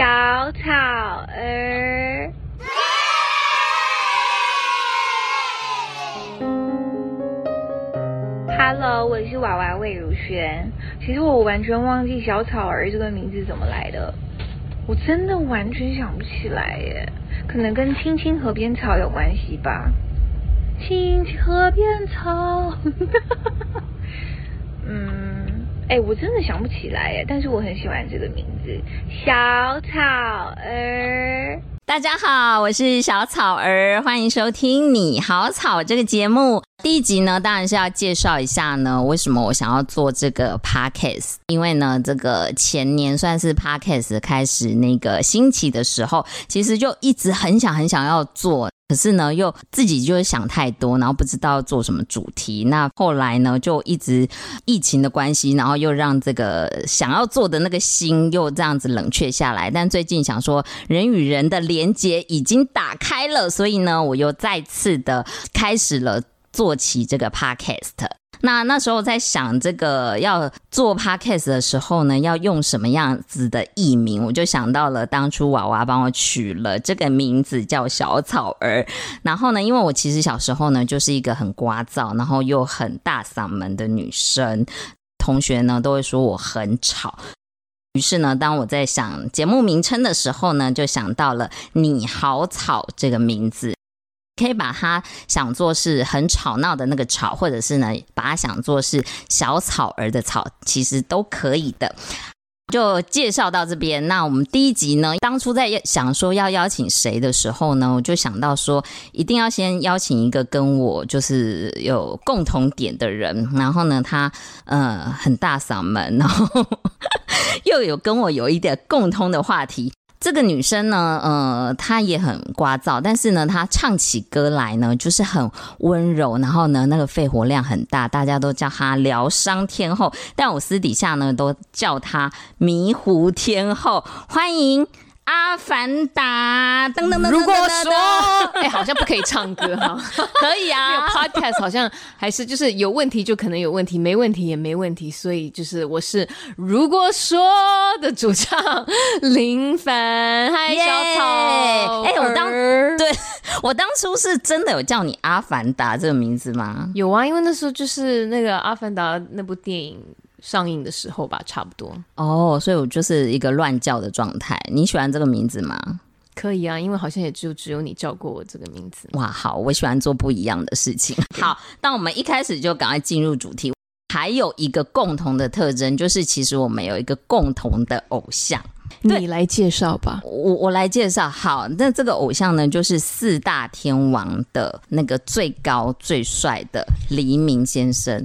小草儿。Hello，我是娃娃魏如萱。其实我完全忘记小草儿这个名字怎么来的，我真的完全想不起来耶。可能跟青青河边草有关系吧。青青河边草，嗯，哎，我真的想不起来耶。但是我很喜欢这个名字，小草儿。大家好，我是小草儿，欢迎收听《你好草》这个节目。第一集呢，当然是要介绍一下呢，为什么我想要做这个 podcast。因为呢，这个前年算是 podcast 开始那个兴起的时候，其实就一直很想很想要做。可是呢，又自己就是想太多，然后不知道做什么主题。那后来呢，就一直疫情的关系，然后又让这个想要做的那个心又这样子冷却下来。但最近想说，人与人的连接已经打开了，所以呢，我又再次的开始了做起这个 podcast。那那时候在想这个要做 podcast 的时候呢，要用什么样子的艺名？我就想到了当初娃娃帮我取了这个名字叫小草儿。然后呢，因为我其实小时候呢就是一个很聒噪，然后又很大嗓门的女生，同学呢都会说我很吵。于是呢，当我在想节目名称的时候呢，就想到了你好草这个名字。可以把它想做是很吵闹的那个吵，或者是呢，把它想做是小草儿的草，其实都可以的。就介绍到这边。那我们第一集呢，当初在想说要邀请谁的时候呢，我就想到说，一定要先邀请一个跟我就是有共同点的人。然后呢，他呃很大嗓门，然后 又有跟我有一点共通的话题。这个女生呢，呃，她也很聒噪，但是呢，她唱起歌来呢，就是很温柔，然后呢，那个肺活量很大，大家都叫她疗伤天后，但我私底下呢，都叫她迷糊天后。欢迎。阿凡达，噔噔噔噔噔噔。如果说，哎、欸，好像不可以唱歌哈，可以啊。没有 podcast 好像还是就是有问题就可能有问题，没问题也没问题。所以就是我是如果说的主唱林凡，嗨，小草。哎、欸，我当对我当初是真的有叫你阿凡达这个名字吗？有啊，因为那时候就是那个阿凡达那部电影。上映的时候吧，差不多哦，oh, 所以我就是一个乱叫的状态。你喜欢这个名字吗？可以啊，因为好像也就只有你叫过我这个名字。哇，好，我喜欢做不一样的事情。好，当我们一开始就赶快进入主题。还有一个共同的特征，就是其实我们有一个共同的偶像。你来介绍吧，我我来介绍。好，那这个偶像呢，就是四大天王的那个最高最帅的黎明先生。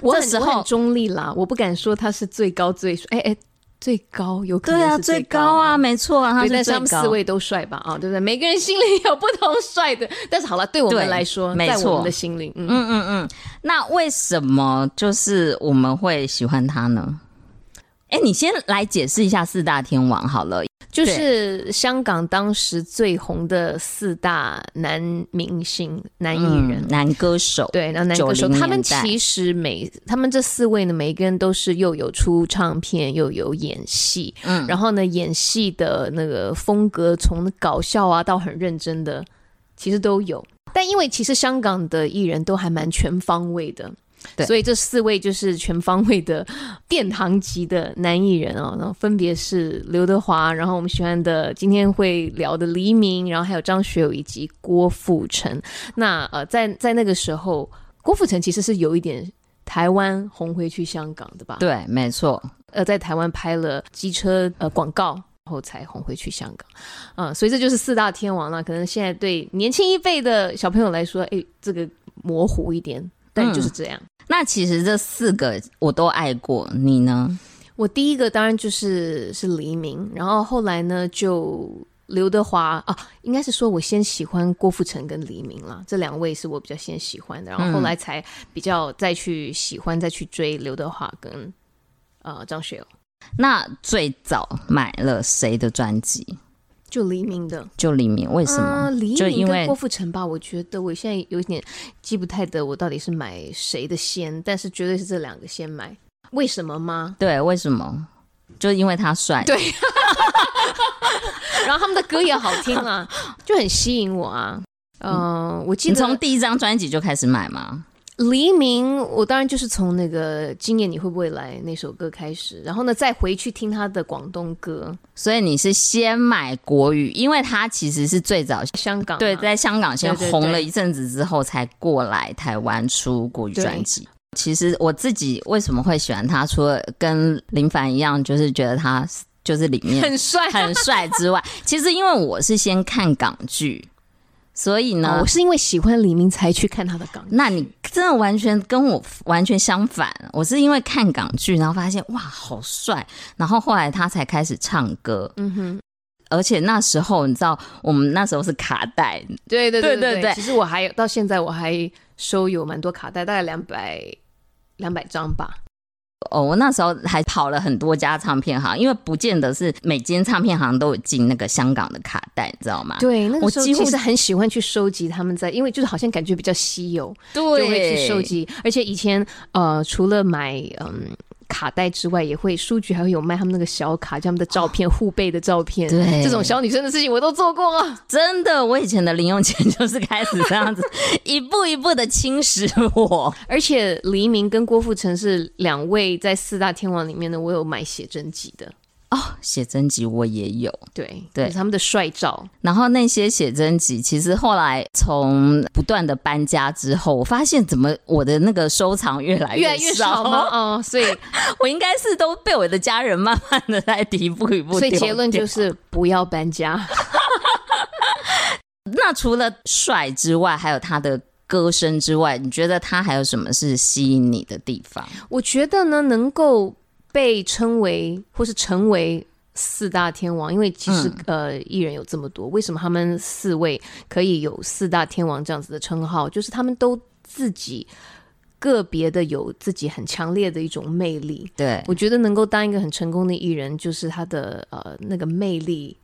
我这时候很中立啦，我不敢说他是最高最帅。哎哎，最高有可能是最高，啊，最高啊，没错啊，他是最高。但是他们四位都帅吧？啊，对不对？每个人心里有不同帅的，但是好了，对我们来说，没错，在我们的心里，嗯嗯嗯嗯。那为什么就是我们会喜欢他呢？哎，你先来解释一下四大天王好了。就是香港当时最红的四大男明星、男艺人、嗯、男歌手，对，那男歌手，他们其实每他们这四位呢，每一个人都是又有出唱片，又有演戏，嗯，然后呢，演戏的那个风格从搞笑啊到很认真的，其实都有。但因为其实香港的艺人都还蛮全方位的。对，所以这四位就是全方位的殿堂级的男艺人哦，然后分别是刘德华，然后我们喜欢的今天会聊的黎明，然后还有张学友以及郭富城。那呃，在在那个时候，郭富城其实是有一点台湾红回去香港的吧？对，没错。呃，在台湾拍了机车呃广告，然后才红回去香港。啊、呃，所以这就是四大天王了。可能现在对年轻一辈的小朋友来说，哎，这个模糊一点，但就是这样。嗯那其实这四个我都爱过，你呢？我第一个当然就是是黎明，然后后来呢就刘德华啊，应该是说我先喜欢郭富城跟黎明了，这两位是我比较先喜欢的，然后后来才比较再去喜欢再去追刘德华跟呃张学友。那最早买了谁的专辑？就黎明的，就黎明，为什么？啊、黎明跟郭富城吧，我觉得我现在有点记不太得，我到底是买谁的先，但是绝对是这两个先买。为什么吗？对，为什么？就因为他帅。对，然后他们的歌也好听啊，就很吸引我啊。嗯、呃，我记得你从第一张专辑就开始买吗？黎明，我当然就是从那个今夜你会不会来那首歌开始，然后呢再回去听他的广东歌。所以你是先买国语，因为他其实是最早香港对，在香港先红了一阵子之后才过来台湾出国语专辑。其实我自己为什么会喜欢他，除了跟林凡一样，就是觉得他就是里面很帅很帅之外，其实因为我是先看港剧。所以呢、哦，我是因为喜欢黎明才去看他的港剧。那你真的完全跟我完全相反。我是因为看港剧，然后发现哇，好帅，然后后来他才开始唱歌。嗯哼，而且那时候你知道，我们那时候是卡带。对对对对对，对，对。其实我还有到现在我还收有蛮多卡带，大概两百两百张吧。哦，我那时候还跑了很多家唱片行，因为不见得是每间唱片行都有进那个香港的卡带，你知道吗？对，那个时候其实很喜欢去收集他们在，因为就是好像感觉比较稀有，对，就会去收集。而且以前呃，除了买嗯。卡带之外，也会书局还会有卖他们那个小卡，就他们的照片、护、哦、贝的照片。对，这种小女生的事情我都做过啊。真的，我以前的零用钱就是开始这样子 一步一步的侵蚀我。而且黎明跟郭富城是两位在四大天王里面呢，我有买写真集的。哦，写真集我也有，对对，他们的帅照。然后那些写真集，其实后来从不断的搬家之后，我发现怎么我的那个收藏越来越来越少吗？哦，所以我应该是都被我的家人慢慢的在一步一步。所以结论就是不要搬家。那除了帅之外，还有他的歌声之外，你觉得他还有什么是吸引你的地方？我觉得呢，能够。被称为或是成为四大天王，因为其实、嗯、呃艺人有这么多，为什么他们四位可以有四大天王这样子的称号？就是他们都自己个别的有自己很强烈的一种魅力。对，我觉得能够当一个很成功的艺人，就是他的呃那个魅力，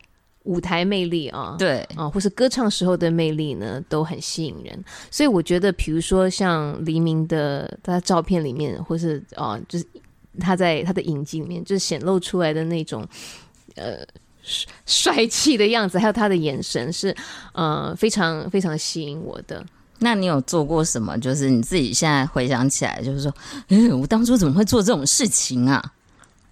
舞台魅力啊，对啊，或是歌唱时候的魅力呢，都很吸引人。所以我觉得，比如说像黎明的他照片里面，或是啊就是。他在他的影集里面，就是显露出来的那种，呃，帅气的样子，还有他的眼神是，呃，非常非常吸引我的。那你有做过什么？就是你自己现在回想起来，就是说，嗯，我当初怎么会做这种事情啊？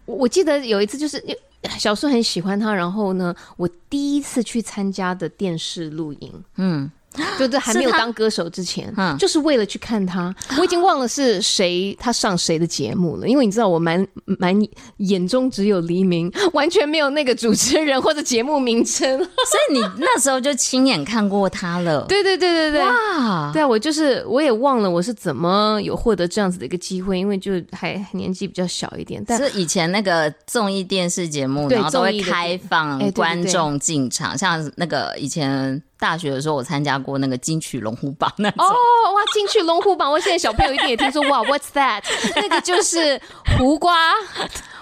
我我记得有一次，就是 小时候很喜欢他，然后呢，我第一次去参加的电视录影，嗯。就是还没有当歌手之前，嗯，就是为了去看他。我已经忘了是谁，他上谁的节目了。因为你知道，我蛮蛮眼中只有黎明，完全没有那个主持人或者节目名称。所以你那时候就亲眼看过他了。对对对对对，哇！对啊，我就是我也忘了我是怎么有获得这样子的一个机会，因为就还年纪比较小一点。但是以前那个综艺电视节目，然后都会开放观众进场，像那个以前。大学的时候，我参加过那个金曲龙虎榜那种。哦哇，金曲龙虎榜！我现在小朋友一定也听说哇，What's that？那个就是胡瓜，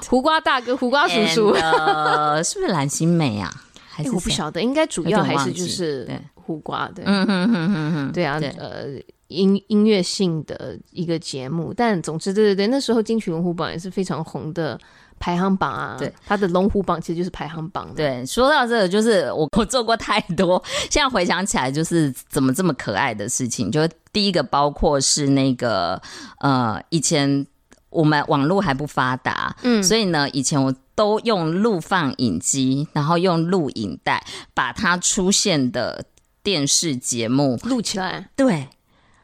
胡瓜大哥，胡瓜叔叔。呃，是不是蓝心湄啊？还是、欸、我不晓得，应该主要还是就是胡瓜对。嗯哼哼对啊，对呃，音音乐性的一个节目，但总之，对对对，那时候金曲龙虎榜也是非常红的。排行榜啊，对，他的龙虎榜其实就是排行榜。对，说到这个，就是我我做过太多，现在回想起来，就是怎么这么可爱的事情。就第一个，包括是那个呃，以前我们网络还不发达，嗯，所以呢，以前我都用录放影机，然后用录影带把它出现的电视节目录起来，对。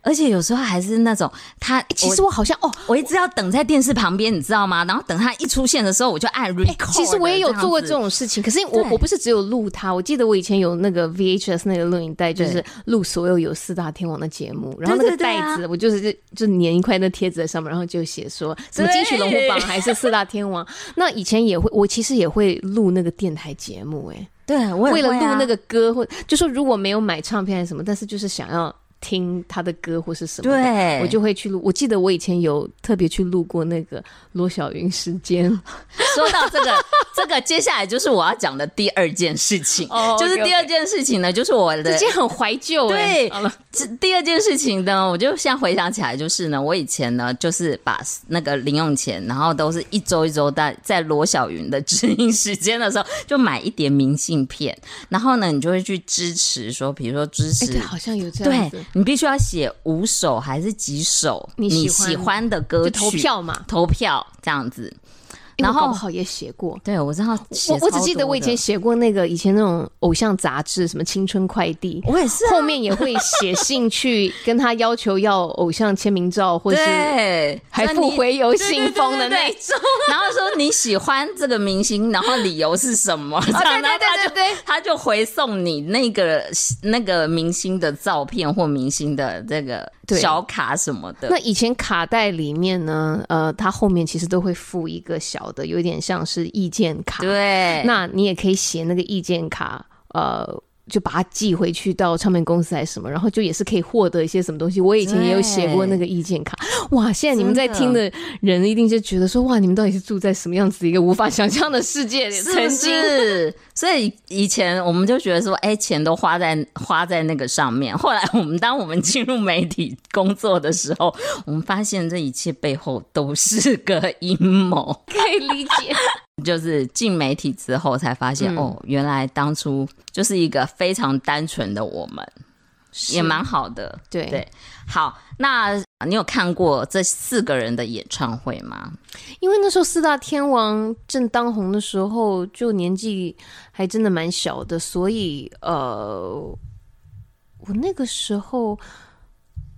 而且有时候还是那种他，欸、其实我好像哦，我一直要等在电视旁边，你知道吗？然后等他一出现的时候，我就按 record、欸。其实我也有做过这种事情，可是我我不是只有录他，我记得我以前有那个 VHS 那个录影带，就是录所有有四大天王的节目，然后那个袋子我就是就就粘一块那贴纸在上面，然后就写说什么金曲龙虎榜还是四大天王。那以前也会，我其实也会录那个电台节目、欸，哎，对，我也、啊、为了录那个歌，或就说如果没有买唱片还是什么，但是就是想要。听他的歌或是什么，对，我就会去录。我记得我以前有特别去录过那个罗小云时间。说到这个，这个接下来就是我要讲的第二件事情，哦，就是第二件事情呢，就是我的，这件很怀旧。对，这第二件事情呢，我就现在回想起来，就是呢，我以前呢，就是把那个零用钱，然后都是一周一周在在罗小云的知音时间的时候，就买一叠明信片，然后呢，你就会去支持说，比如说支持，好像有这样子。对你必须要写五首还是几首你喜欢的歌曲？投票嘛，投票这样子。然后好也写过，对，我知道。我我只记得我以前写过那个以前那种偶像杂志，什么青春快递，我也是。后面也会写信去跟他要求要偶像签名照，或是还附回邮信封的那种。然后说你喜欢这个明星，然后理由是什么？这样，然后他就他就回送你那个那个明星的照片或明星的这个。小卡什么的，那以前卡带里面呢，呃，它后面其实都会附一个小的，有点像是意见卡。对，那你也可以写那个意见卡，呃。就把它寄回去到唱片公司还是什么，然后就也是可以获得一些什么东西。我以前也有写过那个意见卡，哇！现在你们在听的人一定就觉得说，哇，你们到底是住在什么样子一个无法想象的世界里？曾经是，所以以前我们就觉得说，哎，钱都花在花在那个上面。后来我们当我们进入媒体工作的时候，我们发现这一切背后都是个阴谋，可以理解。就是进媒体之后才发现，嗯、哦，原来当初就是一个非常单纯的我们，也蛮好的。对对，好，那你有看过这四个人的演唱会吗？因为那时候四大天王正当红的时候，就年纪还真的蛮小的，所以呃，我那个时候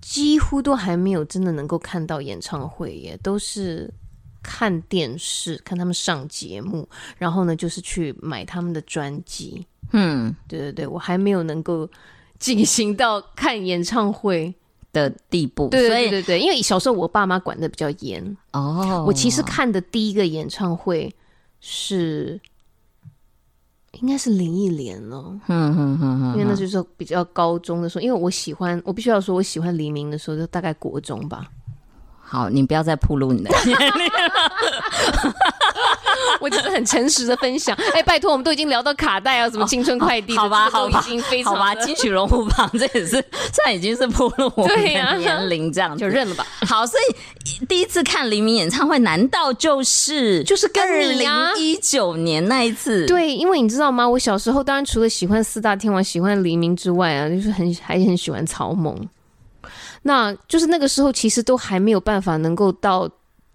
几乎都还没有真的能够看到演唱会耶，都是。看电视，看他们上节目，然后呢，就是去买他们的专辑。嗯，对对对，我还没有能够进行到看演唱会的地步。对对对对，因为小时候我爸妈管的比较严。哦，我其实看的第一个演唱会是，应该是林忆莲了。嗯嗯嗯，因为那就是比较高中的时候，因为我喜欢，我必须要说，我喜欢黎明的时候，就大概国中吧。好，你不要再暴露你的年龄了。我只是很诚实的分享。哎、欸，拜托，我们都已经聊到卡带啊，什么青春快递、哦，好吧，好吧，已经非常好吧。金曲龙虎榜，这也是算已经是暴露我们的年龄，这样就认了吧。好，所以第一次看黎明演唱会，难道就是就是跟二零一九年那一次？对，因为你知道吗？我小时候当然除了喜欢四大天王、喜欢黎明之外啊，就是很还很喜欢草蜢。那就是那个时候，其实都还没有办法能够到，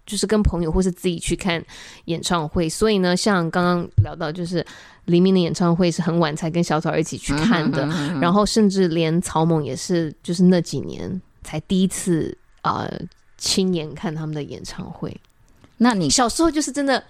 就是跟朋友或是自己去看演唱会。所以呢，像刚刚聊到，就是黎明的演唱会是很晚才跟小草一起去看的，嗯哼嗯哼，然后甚至连草蜢也是，就是那几年才第一次啊、呃、亲眼看他们的演唱会。那你小时候就是真的，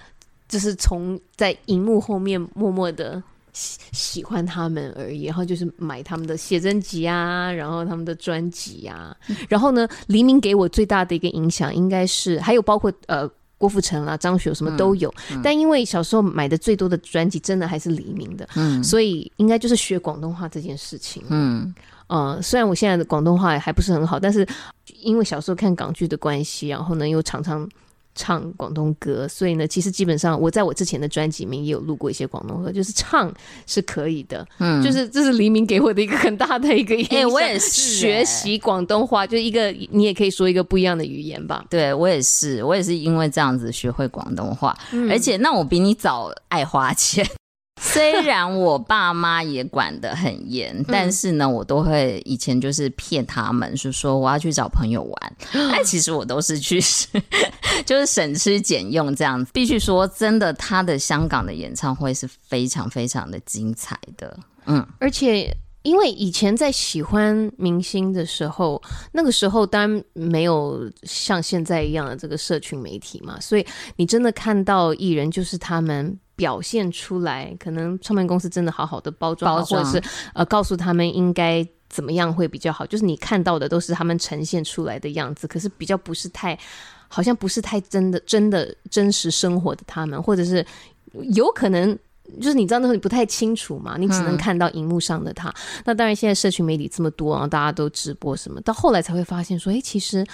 就是从在荧幕后面默默的。喜喜欢他们而已，然后就是买他们的写真集啊，然后他们的专辑啊，然后呢，黎明给我最大的一个影响，应该是还有包括呃郭富城啊、张学友什么都有，嗯嗯、但因为小时候买的最多的专辑，真的还是黎明的，嗯，所以应该就是学广东话这件事情，嗯，呃，虽然我现在的广东话还不是很好，但是因为小时候看港剧的关系，然后呢又常常。唱广东歌，所以呢，其实基本上我在我之前的专辑里面也有录过一些广东歌，就是唱是可以的，嗯，就是这是黎明给我的一个很大的一个影响。哎，我也是学习广东话，就一个你也可以说一个不一样的语言吧。对，我也是，我也是因为这样子学会广东话，嗯，而且那我比你早爱花钱。虽然我爸妈也管得很严，嗯、但是呢，我都会以前就是骗他们，是说我要去找朋友玩。但其实我都是去，就是省吃俭用这样子。必须说，真的，他的香港的演唱会是非常非常的精彩的。嗯，而且因为以前在喜欢明星的时候，那个时候当然没有像现在一样的这个社群媒体嘛，所以你真的看到艺人就是他们。表现出来，可能唱片公司真的好好的包装，包装或者是呃告诉他们应该怎么样会比较好。就是你看到的都是他们呈现出来的样子，可是比较不是太，好像不是太真的、真的真实生活的他们，或者是有可能就是你知道那时候你不太清楚嘛，你只能看到荧幕上的他。嗯、那当然现在社群媒体这么多，然后大家都直播什么，到后来才会发现说，哎、欸，其实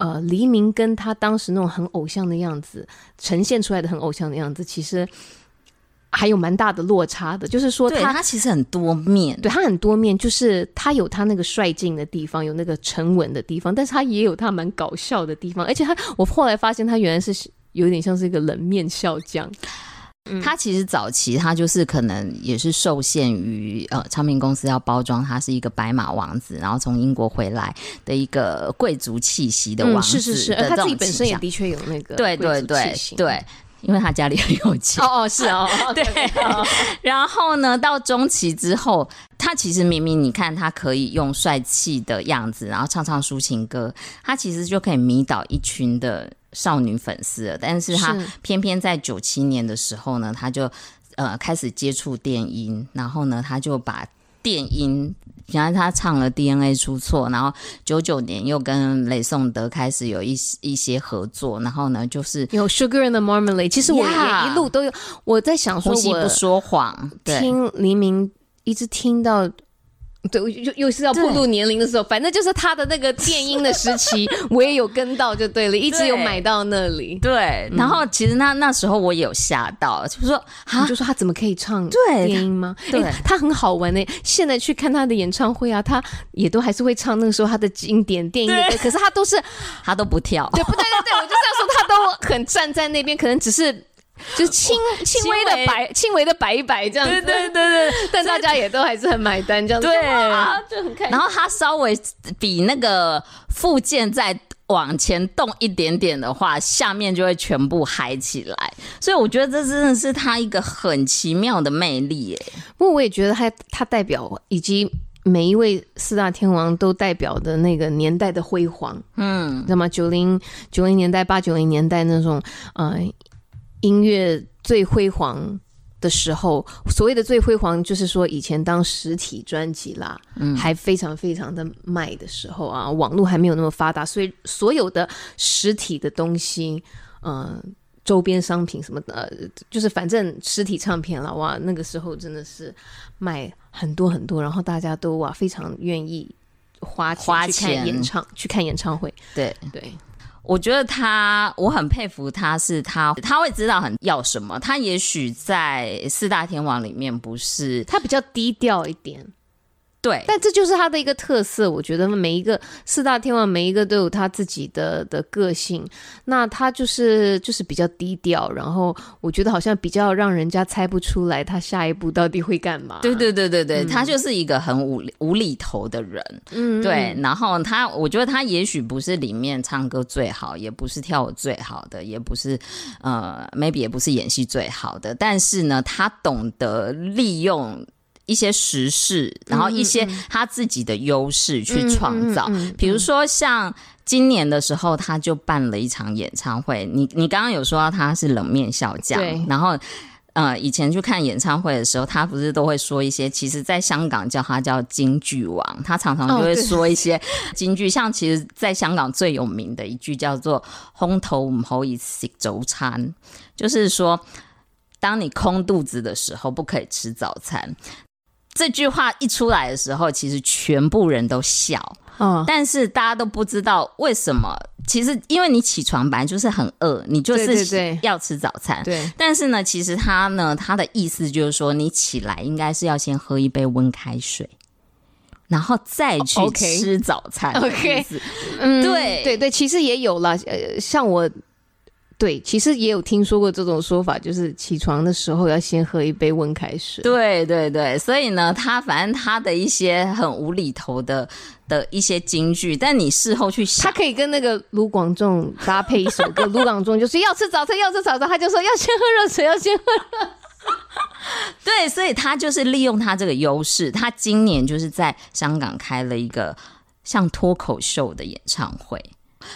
呃，黎明跟他当时那种很偶像的样子呈现出来的很偶像的样子，其实。还有蛮大的落差的，就是说他他其实很多面，对他很多面，就是他有他那个率劲的地方，有那个沉稳的地方，但是他也有他蛮搞笑的地方，而且他我后来发现他原来是有点像是一个冷面笑匠。嗯、他其实早期他就是可能也是受限于呃唱片公司要包装他是一个白马王子，然后从英国回来的一个贵族气息的王子、嗯，是是是，而他自己本身也的确有那个对对对对。因为他家里很有钱。哦哦是哦，对，然后呢，到中期之后，他其实明明你看他可以用帅气的样子，然后唱唱抒情歌，他其实就可以迷倒一群的少女粉丝了。但是他偏偏在九七年的时候呢，他就呃开始接触电音，然后呢，他就把电音。原来他唱了 DNA 出错，然后九九年又跟雷颂德开始有一一些合作，然后呢，就是有 Sugar and the Marmalade。其实我也一路都有，我在想说，呼吸不说谎，听黎明一直听到。对，又又是要步入年龄的时候，反正就是他的那个电音的时期，我也有跟到就对了，一直有买到那里。对，然后其实那那时候我也有吓到，就是说啊，就说他怎么可以唱电音吗？对，他很好玩呢。现在去看他的演唱会啊，他也都还是会唱那个时候他的经典电音的歌，可是他都是他都不跳。对，不对对对，我就是要说他都很站在那边，可能只是。就是轻轻微的摆，轻微的摆一摆这样子，对对对对，但大家也都还是很买单这样子，对啊，就很开心。然后他稍微比那个附件再往前动一点点的话，下面就会全部嗨起来。所以我觉得这真的是他一个很奇妙的魅力耶。不过我也觉得他他代表以及每一位四大天王都代表的那个年代的辉煌，嗯，知道吗？九零九零年代、八九零年代那种，嗯、呃。音乐最辉煌的时候，所谓的最辉煌，就是说以前当实体专辑啦，嗯，还非常非常的卖的时候啊，网络还没有那么发达，所以所有的实体的东西，嗯、呃，周边商品什么的，就是反正实体唱片了，哇，那个时候真的是卖很多很多，然后大家都哇非常愿意花钱去看演唱，去看演唱会，对。对。我觉得他，我很佩服他，是他他会知道很要什么。他也许在四大天王里面不是，他比较低调一点。对，但这就是他的一个特色。我觉得每一个四大天王，每一个都有他自己的的个性。那他就是就是比较低调，然后我觉得好像比较让人家猜不出来他下一步到底会干嘛。对对对对对，嗯、他就是一个很无无厘头的人。嗯，对。然后他，我觉得他也许不是里面唱歌最好，也不是跳舞最好的，也不是呃，maybe 也不是演戏最好的。但是呢，他懂得利用。一些时事，然后一些他自己的优势去创造。比如说，像今年的时候，他就办了一场演唱会。你你刚刚有说到他是冷面笑匠，对。然后呃，以前去看演唱会的时候，他不是都会说一些，其实在香港叫他叫京剧王，他常常就会说一些金句。像其实在香港最有名的一句叫做“空肚唔可以食早餐”，就是说，当你空肚子的时候，不可以吃早餐。这句话一出来的时候，其实全部人都笑，嗯，但是大家都不知道为什么。其实因为你起床本来就是很饿，你就是要吃早餐，对，对，对。但是呢，其实他呢，他的意思就是说，你起来应该是要先喝一杯温开水，然后再去吃早餐。OK，嗯，对对对，其实也有了，呃，像我。对，其实也有听说过这种说法，就是起床的时候要先喝一杯温开水。对对对，所以呢，他反正他的一些很无厘头的的一些金句，但你事后去想，他可以跟那个卢广仲搭配一首歌，卢广仲就是要吃早餐，要吃早餐，他就说要先喝热水，要先喝热水。对，所以他就是利用他这个优势，他今年就是在香港开了一个像脱口秀的演唱会。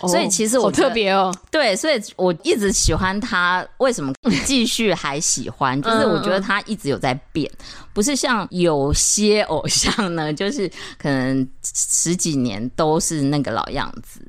所以其实我、哦、特别哦，对，所以我一直喜欢他。为什么 继续还喜欢？就是我觉得他一直有在变，不是像有些偶像呢，就是可能十几年都是那个老样子。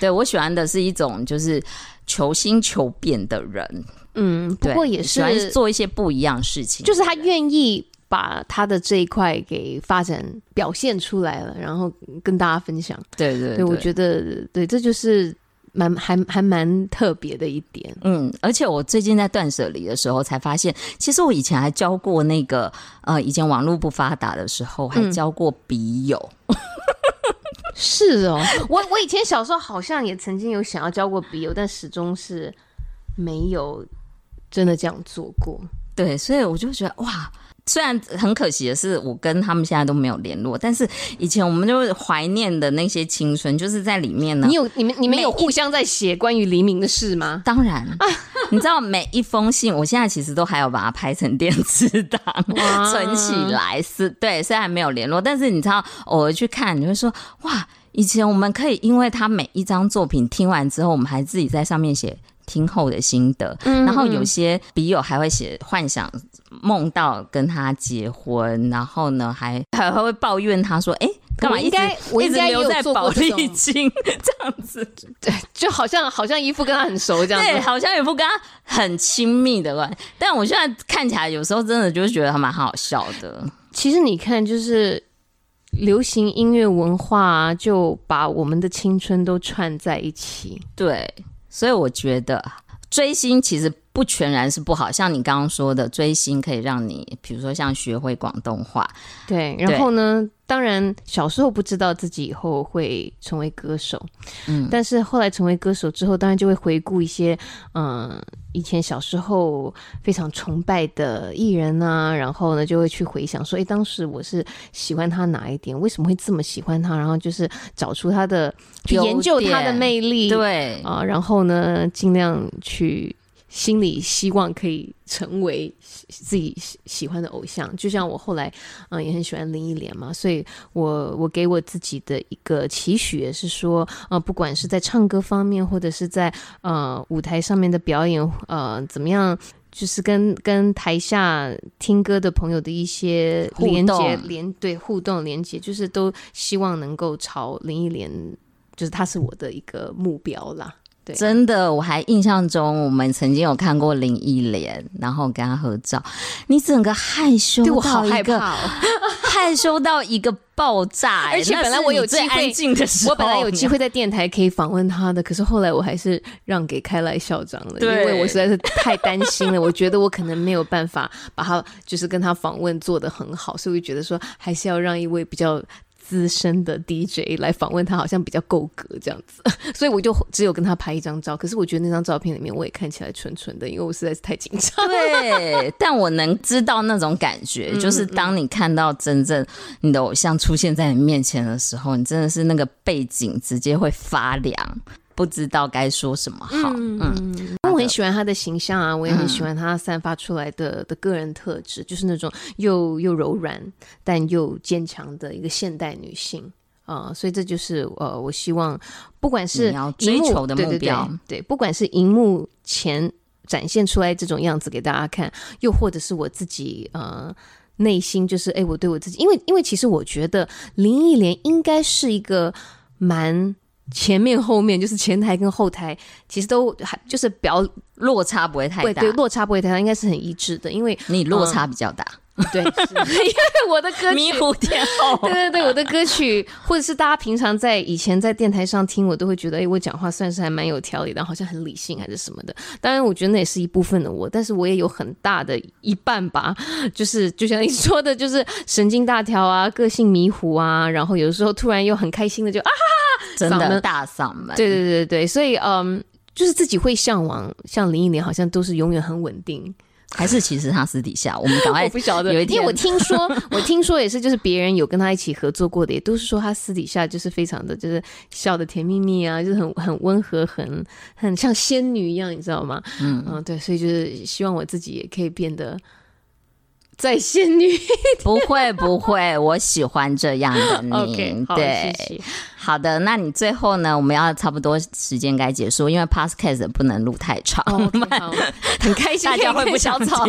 对，我喜欢的是一种，就是求新求变的人。嗯，不过也是喜欢做一些不一样事情，就是他愿意把他的这一块给发展表现出来了，然后跟大家分享。对对对，对，我觉得对，这就是蛮还还蛮特别的一点。嗯，而且我最近在断舍离的时候才发现，其实我以前还交过那个呃，以前网络不发达的时候还交过笔友。嗯、是哦，我我以前小时候好像也曾经有想要交过笔友，但始终是没有。真的这样做过，对，所以我就觉得哇，虽然很可惜的是，我跟他们现在都没有联络，但是以前我们就怀念的那些青春，就是在里面呢。你有你们你们有互相在写关于黎明的事吗？当然，你知道每一封信，我现在其实都还有把它拍成电子档存起来，是对，虽然没有联络，但是你知道偶尔去看，你会说哇，以前我们可以因为他每一张作品听完之后，我们还自己在上面写。听后的心得，嗯嗯，然后有些笔友还会写幻想梦到跟他结婚，然后呢还还会抱怨他说：“哎，干嘛应该我应该留在保丽金 这样子？”对，就好像好像一副跟他很熟这样子，对，好像一副跟他很亲密的关系。但我现在看起来，有时候真的就是觉得还蛮好笑的。其实你看，就是流行音乐文化就把我们的青春都串在一起，对。所以我觉得追星其实不全然是不好，像你刚刚说的，追星可以让你，比如说像学会广东话，对，然后呢？当然，小时候不知道自己以后会成为歌手，嗯，但是后来成为歌手之后，当然就会回顾一些，嗯，以前小时候非常崇拜的艺人啊，然后呢，就会去回想说，哎，当时我是喜欢他哪一点？为什么会这么喜欢他？然后就是找出他的，去研究他的魅力，对啊，然后呢，尽量去。心里希望可以成为自己喜喜欢的偶像，就像我后来，嗯，也很喜欢林忆莲嘛，所以我我给我自己的一个期许也是说，呃，不管是在唱歌方面，或者是在呃舞台上面的表演，呃，怎么样，就是跟跟台下听歌的朋友的一些连接，连对互动连接，就是都希望能够朝林忆莲，就是他是我的一个目标啦。对真的，我还印象中，我们曾经有看过林忆莲，然后跟她合照，你整个害羞到一个，害怕哦、害羞到一个爆炸。而且本来我有机会，我本来有机会在电台可以访问他的，可是后来我还是让给开来校长了，因为我实在是太担心了，我觉得我可能没有办法把他就是跟他访问做得很好，所以我觉得说还是要让一位比较。资深的 DJ 来访问他，好像比较够格这样子，所以我就只有跟他拍一张照。可是我觉得那张照片里面，我也看起来蠢蠢的，因为我实在是太紧张。对，但我能知道那种感觉，就是当你看到真正你的偶像出现在你面前的时候，你真的是那个背景直接会发凉。不知道该说什么。好，嗯，嗯，我很喜欢他的形象啊，我也很喜欢他散发出来的的个人特质，嗯、就是那种又又柔软但又坚强的一个现代女性啊、呃，所以这就是呃，我希望不管是要追求的目标，对，对，对，对，不管是荧幕前展现出来这种样子给大家看，又或者是我自己呃内心就是哎，我对我自己，因为因为其实我觉得林忆莲应该是一个蛮。前面后面就是前台跟后台，其实都还就是表落差不会太大，对，落差不会太大，应该是很一致的。因为你落差比较大，嗯、对，因为我的歌曲迷糊天后，对对对，我的歌曲或者是大家平常在以前在电台上听，我都会觉得，哎，我讲话算是还蛮有条理的，好像很理性还是什么的。当然，我觉得那也是一部分的我，但是我也有很大的一半吧，就是就像你说的，就是神经大条啊，个性迷糊啊，然后有的时候突然又很开心的就啊。真的大嗓门，对对对对，所以嗯，就是自己会向往像林忆莲，好像都是永远很稳定，还是其实他私底下，我们赶快 我不晓得，有一天因为我听说，我听说也是，就是别人有跟他一起合作过的，也都是说他私底下就是非常的就是笑的甜蜜蜜啊，就是很很温和，很很像仙女一样，你知道吗？嗯嗯，对，所以就是希望我自己也可以变得。再仙女 不会不会，我喜欢这样的你。okay, 对，好，谢谢。好的，那你最后呢？我们要差不多时间该结束，因为 Podcast 不能录太长。Oh, okay, 很开心，大家会不小草，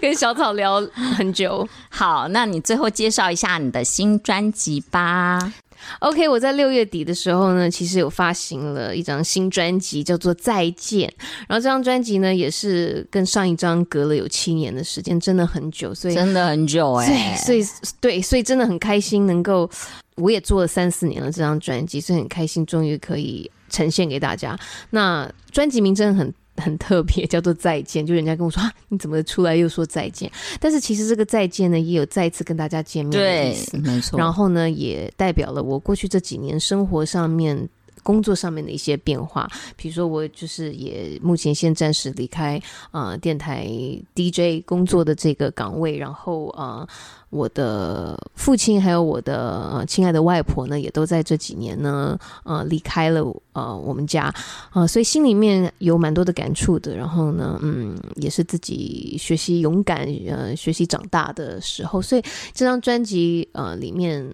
跟小草聊很久。好，那你最后介绍一下你的新专辑吧。OK，我在六月底的时候呢，其实有发行了一张新专辑，叫做《再见》。然后这张专辑呢，也是跟上一张隔了有七年的时间，真的很久，所以真的很久哎、欸。所以，所以对，所以真的很开心，能够我也做了三四年了这张专辑，所以很开心，终于可以呈现给大家。那专辑名真的很。很特别，叫做再见。就人家跟我说啊，你怎么出来又说再见？但是其实这个再见呢，也有再次跟大家见面的意思，对，没错。然后呢，也代表了我过去这几年生活上面、工作上面的一些变化。比如说，我就是也目前先暂时离开啊、呃、电台 DJ 工作的这个岗位，然后啊。呃我的父亲还有我的呃亲爱的外婆呢，也都在这几年呢，呃，离开了呃我们家，啊、呃，所以心里面有蛮多的感触的。然后呢，嗯，也是自己学习勇敢，呃，学习长大的时候。所以这张专辑呃里面，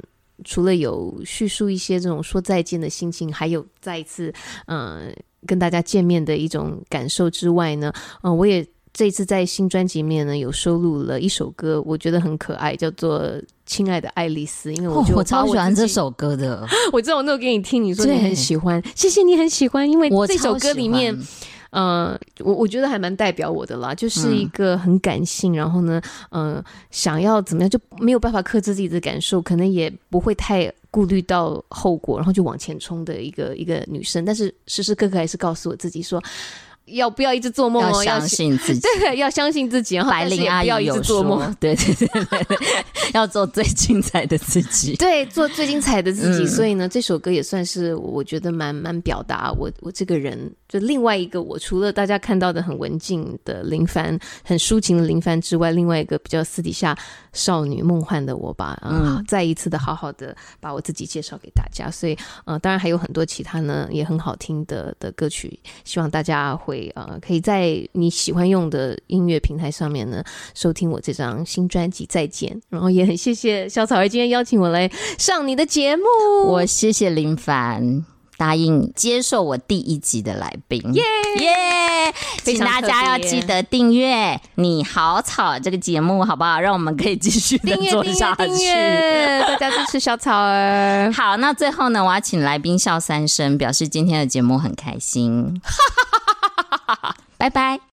除了有叙述一些这种说再见的心情，还有再一次嗯、呃、跟大家见面的一种感受之外呢，嗯、我也。这一次在新专辑里面呢，有收录了一首歌，我觉得很可爱，叫做《亲爱的爱丽丝》。因为我觉得我、哦、我超喜欢这首歌的，我知道我那个给你听，你说你很喜欢，谢谢你很喜欢。因为这首歌里面，呃，我我觉得还蛮代表我的啦，就是一个很感性，嗯、然后呢，呃，想要怎么样就没有办法克制自己的感受，可能也不会太顾虑到后果，然后就往前冲的一个一个女生。但是时时刻刻还是告诉我自己说。要不要一直做梦哦？要相信自己，对，要相信自己。然后白灵阿姨要一直做梦，对对对对，要做最精彩的自己。对，做最精彩的自己。嗯、所以呢，这首歌也算是我觉得蛮蛮表达我我这个人。就另外一个我，除了大家看到的很文静的林凡，很抒情的林凡之外，另外一个比较私底下少女梦幻的我吧，嗯，再一次的好好的把我自己介绍给大家。所以，呃，当然还有很多其他呢也很好听的的歌曲，希望大家会呃可以在你喜欢用的音乐平台上面呢收听我这张新专辑《再见》。然后也很谢谢小草儿今天邀请我来上你的节目，我谢谢林凡。答应接受我第一集的来宾，耶耶！请大家要记得订阅《你好草》这个节目，好不好？让我们可以继续的做下去。大家支持小草儿。好，那最后呢，我要请来宾笑三声，表示今天的节目很开心。哈哈哈拜拜。